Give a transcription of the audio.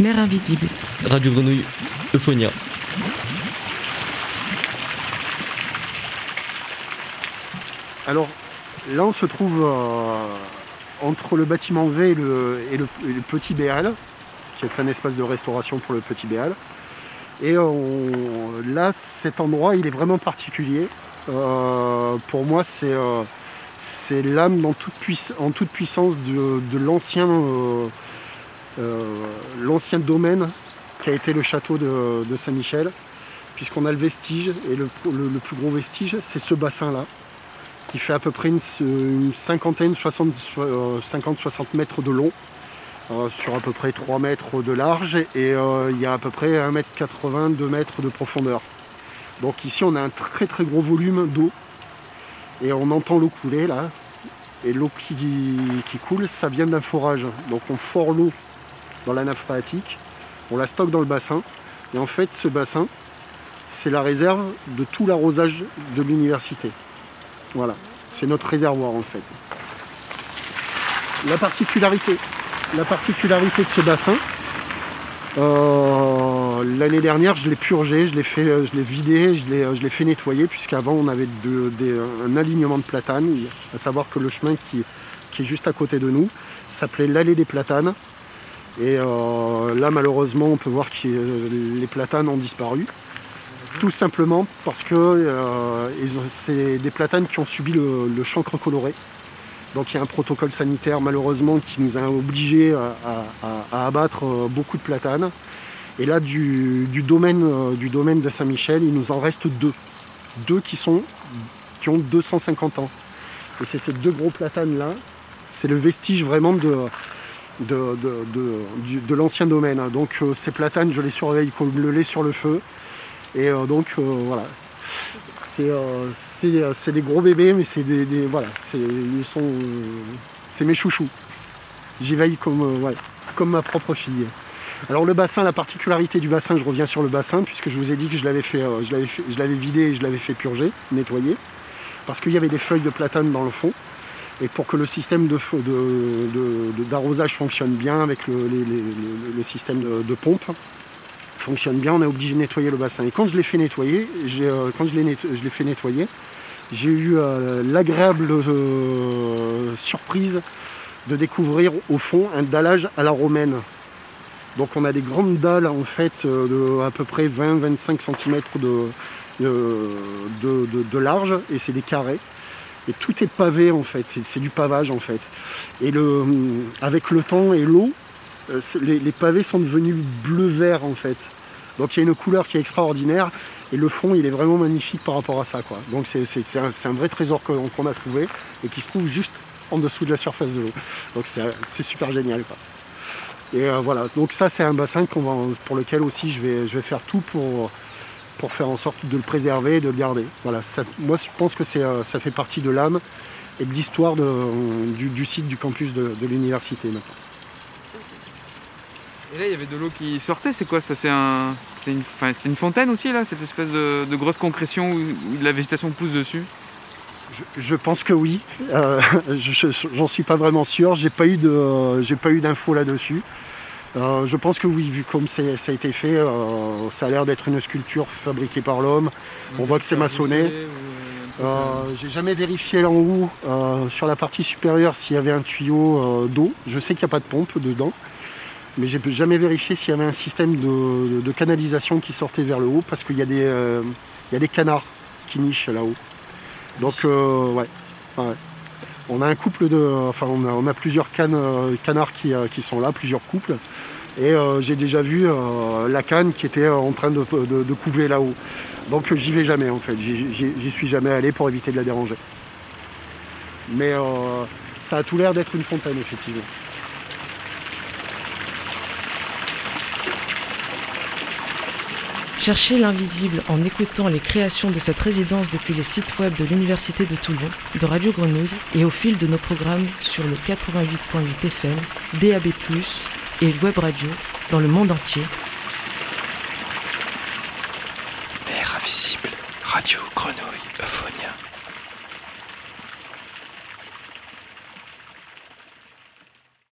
Mère invisible. Radio Grenouille, Euphonia. Alors là, on se trouve euh, entre le bâtiment V et le, et le- et le petit BL, qui est un espace de restauration pour le petit BL. Et on- là, cet endroit, il est vraiment particulier. Euh, pour moi, c'est euh, l'âme en toute puissance de, de l'ancien euh, euh, l'ancien domaine qui a été le château de, Saint-Michel, puisqu'on a le vestige, et le, plus gros vestige, c'est ce bassin-là qui fait à peu près une, cinquantaine, 60, euh, 50-60 mètres de long, euh, sur à peu près 3 mètres de large, et euh, il y a à peu près 1 mètre 80, 2 mètres de profondeur. Donc ici on a un très très gros volume d'eau, et on entend l'eau couler là, et l'eau qui, qui coule, ça vient d'un forage. Donc on fore l'eau dans la nappe phréatique, on la stocke dans le bassin, et en fait ce bassin, c'est la réserve de tout l'arrosage de l'université. Voilà, c'est notre réservoir en fait. La particularité, la particularité de ce bassin, euh, l'année dernière je l'ai purgé, je l'ai fait, je l'ai vidé, je l'ai, je l'ai fait nettoyer puisqu'avant on avait un alignement de platanes, à savoir que le chemin qui est juste à côté de nous s'appelait l'allée des platanes. Et euh, là malheureusement on peut voir que les platanes ont disparu. Tout simplement parce que euh, c'est des platanes qui ont subi le, chancre coloré. Donc il y a un protocole sanitaire malheureusement qui nous a obligés à, abattre euh, beaucoup de platanes. Et là du, du domaine, euh, du domaine de Saint-Michel, il nous en reste deux. Deux qui, sont, qui ont 250 ans. Et c'est ces deux gros platanes là, c'est le vestige vraiment de, de, l'ancien domaine. Donc euh, ces platanes, je les surveille comme le lait sur le feu. Et euh, donc euh, voilà. C'est des gros bébés, mais c'est des, voilà, c'est mes chouchous. J'y veille comme comme ma propre fille. Alors le bassin, la particularité du bassin, je reviens sur le bassin puisque je vous ai dit que je l'avais fait- je l'avais vidé et je l'avais fait purger, nettoyer, parce qu'il y avait des feuilles de platane dans le fond. Et pour que le système d'arrosage fonctionne bien avec le, système de, pompe, fonctionne bien, on est obligé de nettoyer le bassin. Et quand je l'ai fait nettoyer, euh, quand je l'ai, fait nettoyer, j'ai eu euh, l'agréable euh, surprise de découvrir au fond un dallage à la romaine. Donc on a des grandes dalles en fait de à peu près 20-25 cm de large et c'est des carrés. Et tout est pavé en fait, c'est, du pavage en fait. Et le, avec le temps et l'eau, euh, les, pavés sont devenus bleu-vert en fait. Donc il y a une couleur qui est extraordinaire et le fond il est vraiment magnifique par rapport à ça. Quoi. Donc c'est, un, vrai trésor qu'on, a trouvé et qui se trouve juste en dessous de la surface de l'eau. Donc c'est, super génial. Quoi. Et euh, voilà, donc ça c'est un bassin va- pour lequel aussi je vais, je vais faire tout pour, pour faire en sorte de le préserver et de le garder. Voilà, ça- moi je pense que euh, ça fait partie de l'âme et de l'histoire de- du, du site du campus de, de l'université maintenant. Et là, il y avait de l'eau qui sortait, c'est quoi ça? C'est un... C'était une... enfin, c'était une fontaine aussi, là Cette espèce de, de grosse concrétion où, la végétation pousse dessus? Je, je pense que oui. Euh, je- je- J'en suis pas vraiment sûr. J'ai pas eu de, j'ai pas eu d'infos là-dessus. Euh, je pense que oui, vu comme ça a été fait, euh, ça a l'air d'être une sculpture fabriquée par l'homme. On voit que c'est maçonné. Euh, j'ai jamais vérifié là en haut, sur la partie supérieure, s'il y avait un tuyau d'eau. Je sais qu'il n'y a pas de pompe dedans, mais j'ai jamais vérifié s'il y avait un système de, de canalisation qui sortait vers le haut, parce qu'il y, a des, euh, il y a des canards qui nichent là-haut. Donc, euh, ouais, ouais. On a un couple de. Plusieurs euh, canards qui, euh, qui sont là, plusieurs couples. Et euh, j'ai déjà vu la canne qui était en train de, couver là-haut. Donc j'y vais jamais en fait, j'y suis jamais allé pour éviter de la déranger. Mais ça a tout l'air d'être une fontaine effectivement. Cherchez l'invisible en écoutant les créations de cette résidence depuis le site web de l'Université de Toulon, de Radio Grenouille et au fil de nos programmes sur le 88.8 FM, DAB+, et web radio dans le monde entier. Mère invisible, Radio Grenouille, Euphonia.